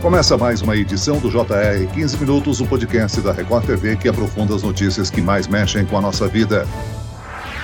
Começa mais uma edição do JR 15 Minutos, o podcast da Record TV que aprofunda as notícias que mais mexem com a nossa vida.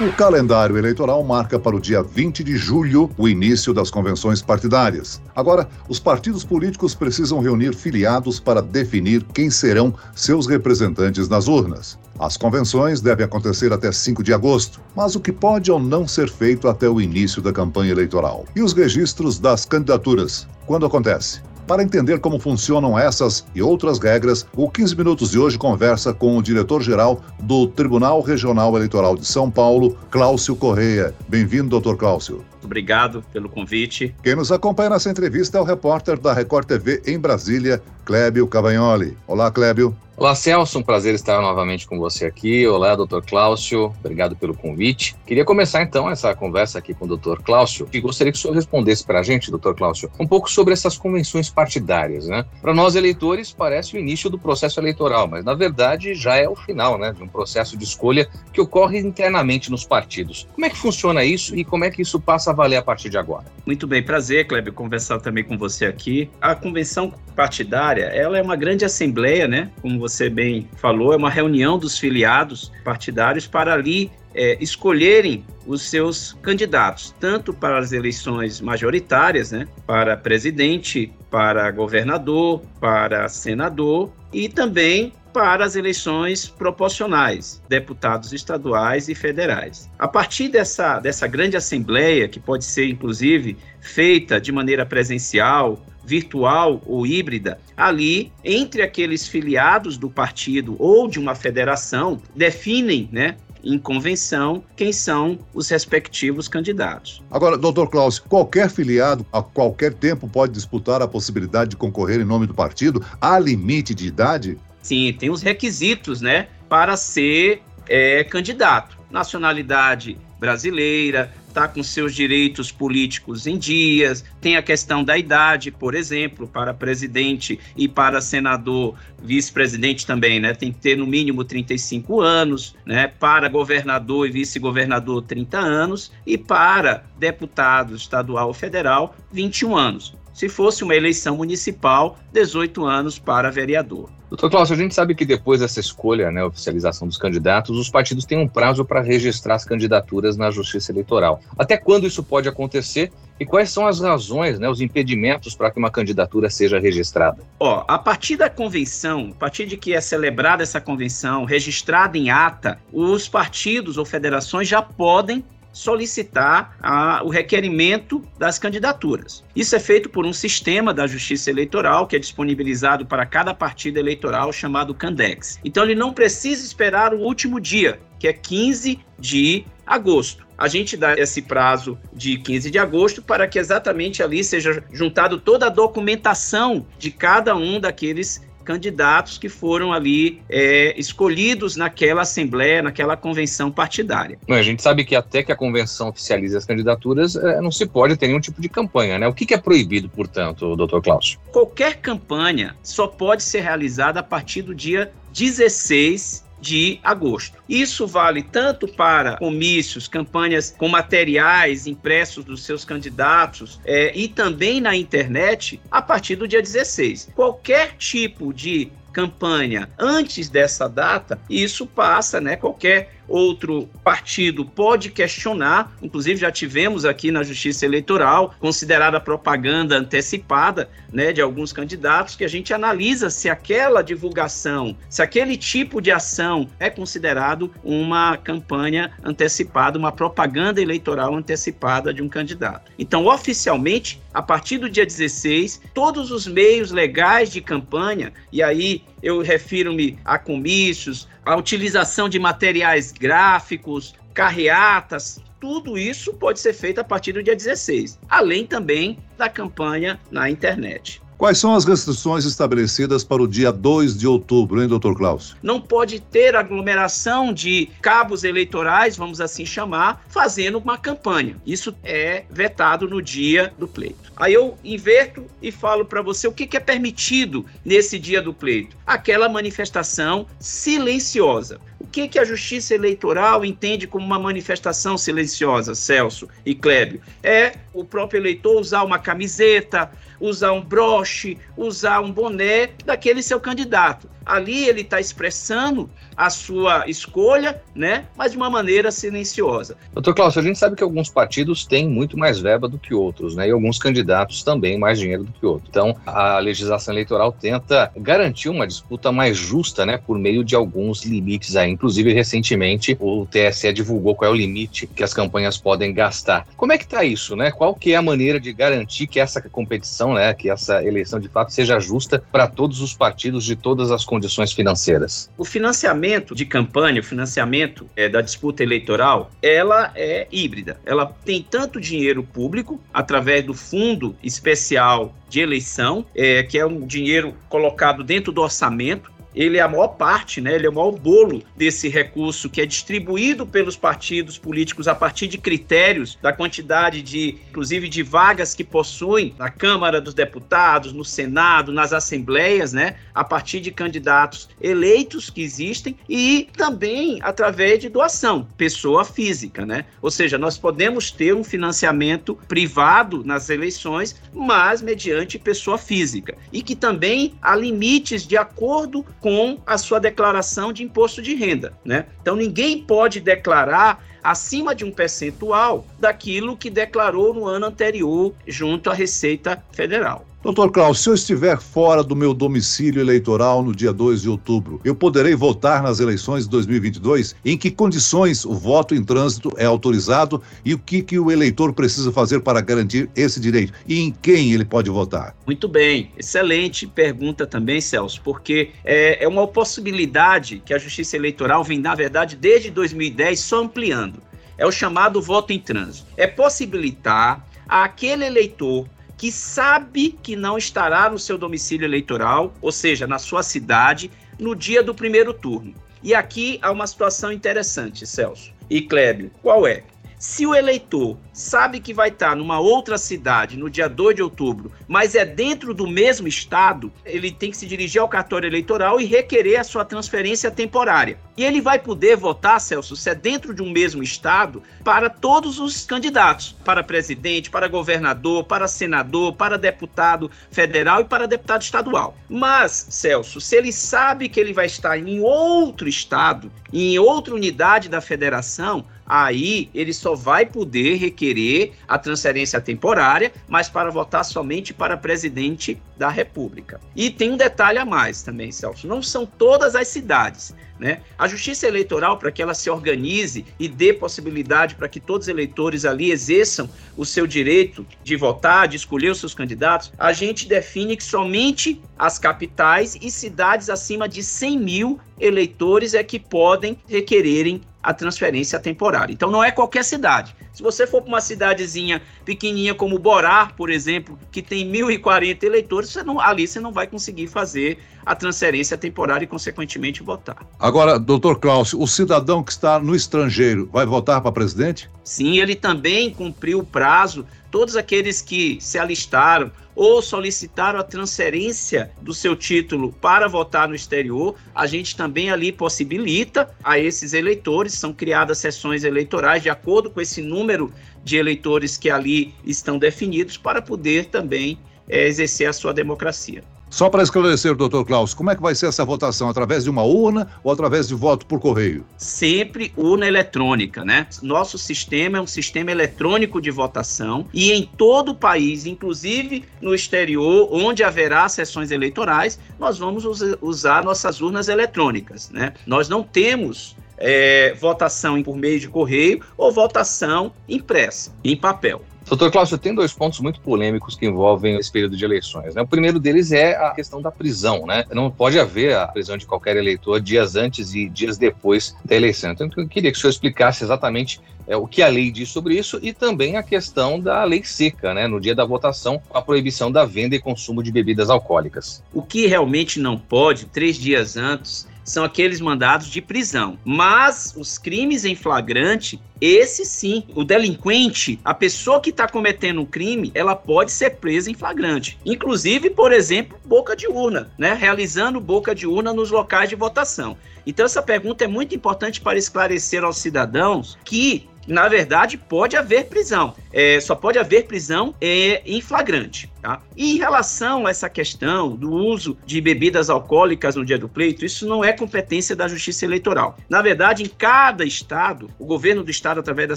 O calendário eleitoral marca para o dia 20 de julho o início das convenções partidárias. Agora, os partidos políticos precisam reunir filiados para definir quem serão seus representantes nas urnas. As convenções devem acontecer até 5 de agosto, mas o que pode ou não ser feito até o início da campanha eleitoral? E os registros das candidaturas? Quando acontece? Para entender como funcionam essas e outras regras, o 15 Minutos de hoje conversa com o diretor-geral do Tribunal Regional Eleitoral de São Paulo, Cláudio Correia. Bem-vindo, doutor Cláudio. Obrigado pelo convite. Quem nos acompanha nessa entrevista é o repórter da Record TV em Brasília, Clébio Cavagnoli. Olá, Clébio. Olá, Celso, um prazer estar novamente com você aqui. Olá, doutor Cláudio, obrigado pelo convite. Queria começar então essa conversa aqui com o doutor Cláudio e gostaria que o senhor respondesse para a gente, doutor Cláudio, um pouco sobre essas convenções partidárias. Né? Para nós eleitores parece o início do processo eleitoral, mas na verdade já é o final né, de um processo de escolha que ocorre internamente nos partidos. Como é que funciona isso e como é que isso passa a valer a partir de agora? Muito bem, prazer, Kleber, conversar também com você aqui. A convenção partidária, ela é uma grande assembleia, né? Como você bem falou, é uma reunião dos filiados partidários para ali é, escolherem os seus candidatos, tanto para as eleições majoritárias, né, para presidente, para governador, para senador e também para as eleições proporcionais, deputados estaduais e federais. A partir dessa, dessa grande assembleia, que pode ser inclusive feita de maneira presencial, virtual ou híbrida, ali, entre aqueles filiados do partido ou de uma federação, definem né, em convenção quem são os respectivos candidatos. Agora, doutor Klaus, qualquer filiado a qualquer tempo pode disputar a possibilidade de concorrer em nome do partido? Há limite de idade? Sim, tem os requisitos, né, para ser é, candidato. Nacionalidade brasileira, está com seus direitos políticos em dias, tem a questão da idade, por exemplo, para presidente e para senador, vice-presidente também, né? Tem que ter no mínimo 35 anos, né? Para governador e vice-governador, 30 anos, e para deputado estadual ou federal, 21 anos. Se fosse uma eleição municipal, 18 anos para vereador. Doutor Cláudio, a gente sabe que depois dessa escolha, né, oficialização dos candidatos, os partidos têm um prazo para registrar as candidaturas na Justiça Eleitoral. Até quando isso pode acontecer e quais são as razões, né, os impedimentos para que uma candidatura seja registrada? Ó, a partir da convenção, a partir de que é celebrada essa convenção, registrada em ata, os partidos ou federações já podem solicitar a, o requerimento das candidaturas. Isso é feito por um sistema da Justiça Eleitoral que é disponibilizado para cada partido eleitoral chamado Candex. Então ele não precisa esperar o último dia, que é 15 de agosto. A gente dá esse prazo de 15 de agosto para que exatamente ali seja juntado toda a documentação de cada um daqueles candidatos que foram ali é, escolhidos naquela assembleia, naquela convenção partidária. A gente sabe que até que a convenção oficialize as candidaturas, é, não se pode ter nenhum tipo de campanha, né? O que, que é proibido, portanto, doutor Klaus? Qualquer campanha só pode ser realizada a partir do dia 16 de agosto. Isso vale tanto para comícios, campanhas com materiais impressos dos seus candidatos é, e também na internet a partir do dia 16. Qualquer tipo de campanha antes dessa data, isso passa, né? Qualquer outro partido pode questionar, inclusive já tivemos aqui na Justiça Eleitoral, considerada propaganda antecipada, né, de alguns candidatos, que a gente analisa se aquela divulgação, se aquele tipo de ação é considerado uma campanha antecipada, uma propaganda eleitoral antecipada de um candidato. Então, oficialmente, a partir do dia 16, todos os meios legais de campanha, e aí eu refiro-me a comícios, a utilização de materiais gráficos, carreatas, tudo isso pode ser feito a partir do dia 16, além também da campanha na internet. Quais são as restrições estabelecidas para o dia 2 de outubro, hein, doutor Klaus? Não pode ter aglomeração de cabos eleitorais, vamos assim chamar, fazendo uma campanha. Isso é vetado no dia do pleito. Aí eu inverto e falo para você o que, que é permitido nesse dia do pleito. Aquela manifestação silenciosa. O que, que a Justiça Eleitoral entende como uma manifestação silenciosa, Celso e Clébio? É o próprio eleitor usar uma camiseta, usar um broche, broche, usar um boné daquele seu candidato. Ali ele está expressando a sua escolha, né? Mas de uma maneira silenciosa. Doutor Cláudio, a gente sabe que alguns partidos têm muito mais verba do que outros, né? E alguns candidatos também mais dinheiro do que outros. Então, a legislação eleitoral tenta garantir uma disputa mais justa, né? Por meio de alguns limites aí. Inclusive, recentemente, o TSE divulgou qual é o limite que as campanhas podem gastar. Como é que está isso, né? Qual que é a maneira de garantir que essa competição, né? Que essa eleição de fato seja justa para todos os partidos de todas as condições financeiras? O financiamento de campanha, o financiamento é, da disputa eleitoral, ela é híbrida. Ela tem tanto dinheiro público, através do Fundo Especial de Eleição, é, que é um dinheiro colocado dentro do orçamento, ele é a maior parte, né, ele é o maior bolo desse recurso que é distribuído pelos partidos políticos a partir de critérios da quantidade de, inclusive, de vagas que possuem na Câmara dos Deputados, no Senado, nas assembleias, né, a partir de candidatos eleitos que existem e também através de doação, pessoa física, né? Ou seja, nós podemos ter um financiamento privado nas eleições, mas mediante pessoa física. E que também há limites de acordo com a sua declaração de imposto de renda, né? Então ninguém pode declarar acima de um percentual daquilo que declarou no ano anterior junto à Receita Federal. Doutor Klaus, se eu estiver fora do meu domicílio eleitoral no dia 2 de outubro, eu poderei votar nas eleições de 2022? Em que condições o voto em trânsito é autorizado e o que, que o eleitor precisa fazer para garantir esse direito? E em quem ele pode votar? Muito bem, excelente pergunta também, Celso, porque é, é uma possibilidade que a Justiça Eleitoral vem, na verdade, desde 2010 só ampliando. É o chamado voto em trânsito. É possibilitar aquele eleitor que sabe que não estará no seu domicílio eleitoral, ou seja, na sua cidade, no dia do primeiro turno. E aqui há uma situação interessante, Celso e Clébio. Qual é? Se o eleitor sabe que vai estar numa outra cidade no dia 2 de outubro, mas é dentro do mesmo estado, ele tem que se dirigir ao cartório eleitoral e requerer a sua transferência temporária. E ele vai poder votar, Celso, se é dentro de um mesmo estado, para todos os candidatos, para presidente, para governador, para senador, para deputado federal e para deputado estadual. Mas, Celso, se ele sabe que ele vai estar em outro estado, em outra unidade da federação, aí ele só vai poder requerer a transferência temporária, mas para votar somente para presidente da República. E tem um detalhe a mais também, Celso: não são todas as cidades. Né? A justiça eleitoral, para que ela se organize e dê possibilidade para que todos os eleitores ali exerçam o seu direito de votar, de escolher os seus candidatos, a gente define que somente as capitais e cidades acima de 100 mil eleitores é que podem requererem a transferência temporária. Então não é qualquer cidade. Se você for para uma cidadezinha pequenininha como Borá, por exemplo, que tem 1.040 eleitores, você não, ali você não vai conseguir fazer a transferência temporária e, consequentemente, votar. Agora, doutor Klaus, o cidadão que está no estrangeiro vai votar para presidente? Sim, ele também cumpriu o prazo. Todos aqueles que se alistaram ou solicitaram a transferência do seu título para votar no exterior, a gente também ali possibilita a esses eleitores, são criadas sessões eleitorais de acordo com esse número de eleitores que ali estão definidos para poder também é, exercer a sua democracia. Só para esclarecer, doutor Klaus, como é que vai ser essa votação? Através de uma urna ou através de voto por correio? Sempre urna eletrônica, né? Nosso sistema é um sistema eletrônico de votação e em todo o país, inclusive no exterior, onde haverá sessões eleitorais, nós vamos usar nossas urnas eletrônicas, né? Nós não temos é, votação por meio de correio ou votação impressa, em papel. Doutor Cláudio, tem dois pontos muito polêmicos que envolvem esse período de eleições. Né? O primeiro deles é a questão da prisão. Né? Não pode haver a prisão de qualquer eleitor dias antes e dias depois da eleição. Então, eu queria que o senhor explicasse exatamente é, o que a lei diz sobre isso e também a questão da lei seca, né? no dia da votação, a proibição da venda e consumo de bebidas alcoólicas. O que realmente não pode, três dias antes, são aqueles mandados de prisão. Mas os crimes em flagrante, esse sim, o delinquente, a pessoa que está cometendo um crime, ela pode ser presa em flagrante. Inclusive, por exemplo, boca de urna, né? Realizando boca de urna nos locais de votação. Então, essa pergunta é muito importante para esclarecer aos cidadãos que na verdade, pode haver prisão. É, só pode haver prisão é, em flagrante. Tá? E em relação a essa questão do uso de bebidas alcoólicas no dia do pleito, isso não é competência da Justiça Eleitoral. Na verdade, em cada estado, o governo do estado, através da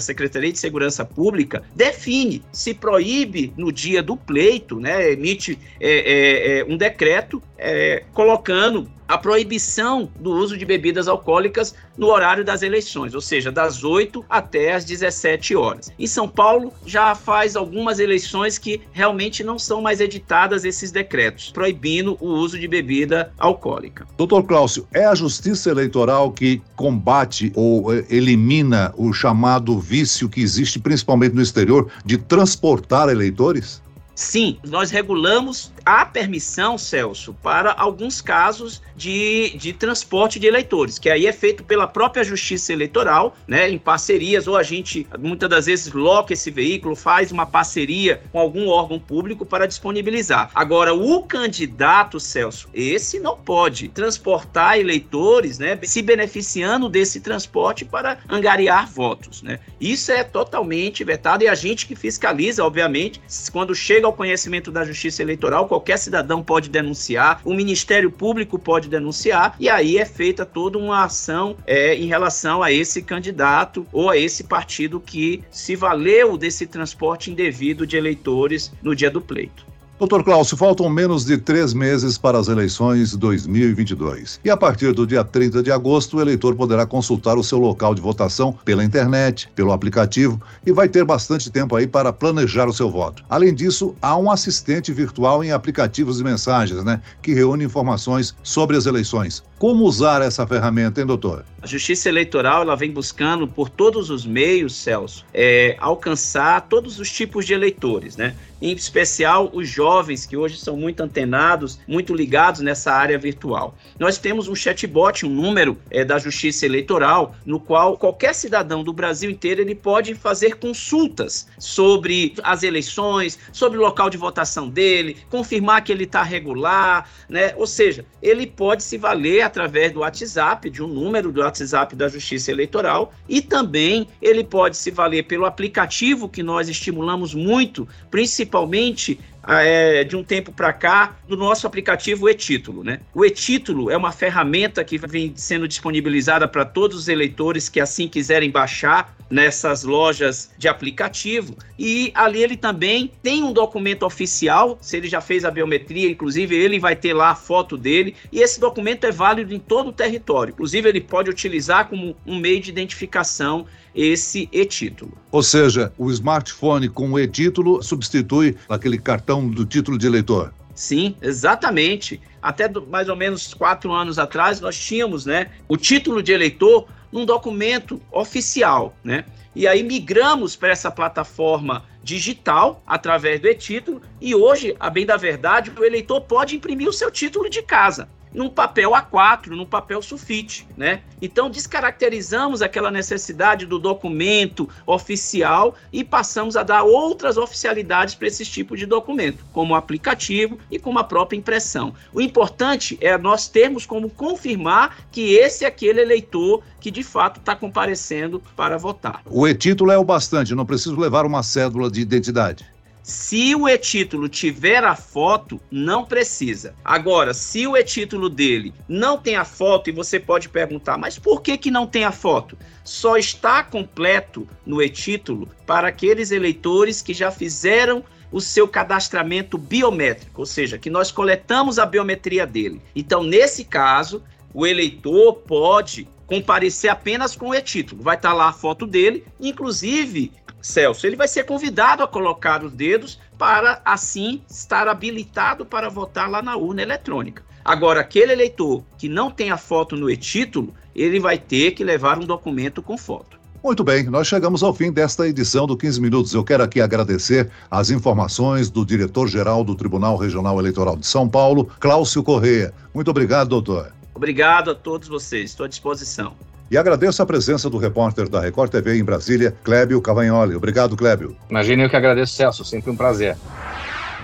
Secretaria de Segurança Pública, define se proíbe no dia do pleito, né, emite é, é, é um decreto é, colocando a proibição do uso de bebidas alcoólicas no horário das eleições, ou seja, das 8 até as 17 horas. Em São Paulo, já faz algumas eleições que realmente não são mais editadas esses decretos, proibindo o uso de bebida alcoólica. Doutor Cláudio, é a Justiça Eleitoral que combate ou eh, elimina o chamado vício que existe principalmente no exterior de transportar eleitores? Sim, nós regulamos a permissão, Celso, para alguns casos de, de transporte de eleitores, que aí é feito pela própria Justiça Eleitoral, né, em parcerias, ou a gente muitas das vezes loca esse veículo, faz uma parceria com algum órgão público para disponibilizar. Agora, o candidato, Celso, esse não pode transportar eleitores, né, se beneficiando desse transporte para angariar votos, né? Isso é totalmente vetado e a gente que fiscaliza, obviamente, quando chega ao conhecimento da Justiça Eleitoral, qualquer cidadão pode denunciar, o Ministério Público pode denunciar, e aí é feita toda uma ação é, em relação a esse candidato ou a esse partido que se valeu desse transporte indevido de eleitores no dia do pleito. Doutor Cláudio, faltam menos de três meses para as eleições 2022. E a partir do dia 30 de agosto, o eleitor poderá consultar o seu local de votação pela internet, pelo aplicativo e vai ter bastante tempo aí para planejar o seu voto. Além disso, há um assistente virtual em aplicativos de mensagens, né, que reúne informações sobre as eleições. Como usar essa ferramenta, hein, doutor? A Justiça Eleitoral ela vem buscando por todos os meios, Celso, é, alcançar todos os tipos de eleitores, né? Em especial os jovens que hoje são muito antenados, muito ligados nessa área virtual. Nós temos um chatbot, um número é, da Justiça Eleitoral, no qual qualquer cidadão do Brasil inteiro ele pode fazer consultas sobre as eleições, sobre o local de votação dele, confirmar que ele está regular, né? Ou seja, ele pode se valer através do WhatsApp, de um número do WhatsApp da Justiça Eleitoral, e também ele pode se valer pelo aplicativo que nós estimulamos muito, principalmente é, de um tempo para cá do nosso aplicativo e-título. Né? O e-título é uma ferramenta que vem sendo disponibilizada para todos os eleitores que assim quiserem baixar nessas lojas de aplicativo e ali ele também tem um documento oficial, se ele já fez a biometria, inclusive ele vai ter lá a foto dele e esse documento é válido em todo o território. Inclusive ele pode utilizar como um meio de identificação esse e-título. Ou seja, o smartphone com o e-título substitui aquele cartão do título de eleitor. Sim, exatamente. Até do, mais ou menos quatro anos atrás, nós tínhamos né, o título de eleitor num documento oficial, né? E aí migramos para essa plataforma digital através do e-título e hoje, a bem da verdade, o eleitor pode imprimir o seu título de casa num papel A4, num papel sulfite, né? Então descaracterizamos aquela necessidade do documento oficial e passamos a dar outras oficialidades para esse tipo de documento, como o aplicativo e como a própria impressão. O importante é nós termos como confirmar que esse é aquele eleitor que de fato está comparecendo para votar. O e-título é o bastante, não preciso levar uma cédula de identidade. Se o e-título tiver a foto, não precisa. Agora, se o e-título dele não tem a foto, e você pode perguntar, mas por que, que não tem a foto? Só está completo no e-título para aqueles eleitores que já fizeram o seu cadastramento biométrico, ou seja, que nós coletamos a biometria dele. Então, nesse caso, o eleitor pode comparecer apenas com o e-título. Vai estar lá a foto dele, inclusive Celso, ele vai ser convidado a colocar os dedos para assim estar habilitado para votar lá na urna eletrônica. Agora, aquele eleitor que não tem a foto no e-título, ele vai ter que levar um documento com foto. Muito bem, nós chegamos ao fim desta edição do 15 Minutos. Eu quero aqui agradecer as informações do diretor-geral do Tribunal Regional Eleitoral de São Paulo, Cláudio Correia. Muito obrigado, doutor. Obrigado a todos vocês, estou à disposição. E agradeço a presença do repórter da Record TV em Brasília, Clébio Cavagnoli. Obrigado, Clébio. Imagina eu que agradeço, Celso. Sempre um prazer.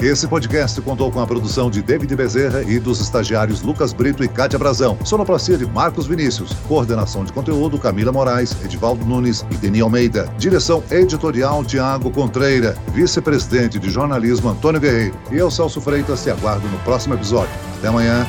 Esse podcast contou com a produção de David Bezerra e dos estagiários Lucas Brito e Cátia Brazão. Sonoplastia de Marcos Vinícius. Coordenação de conteúdo Camila Moraes, Edivaldo Nunes e Deni Almeida. Direção editorial Tiago Contreira. Vice-presidente de jornalismo Antônio Guerreiro. E eu, Celso Freitas, te aguardo no próximo episódio. Até amanhã.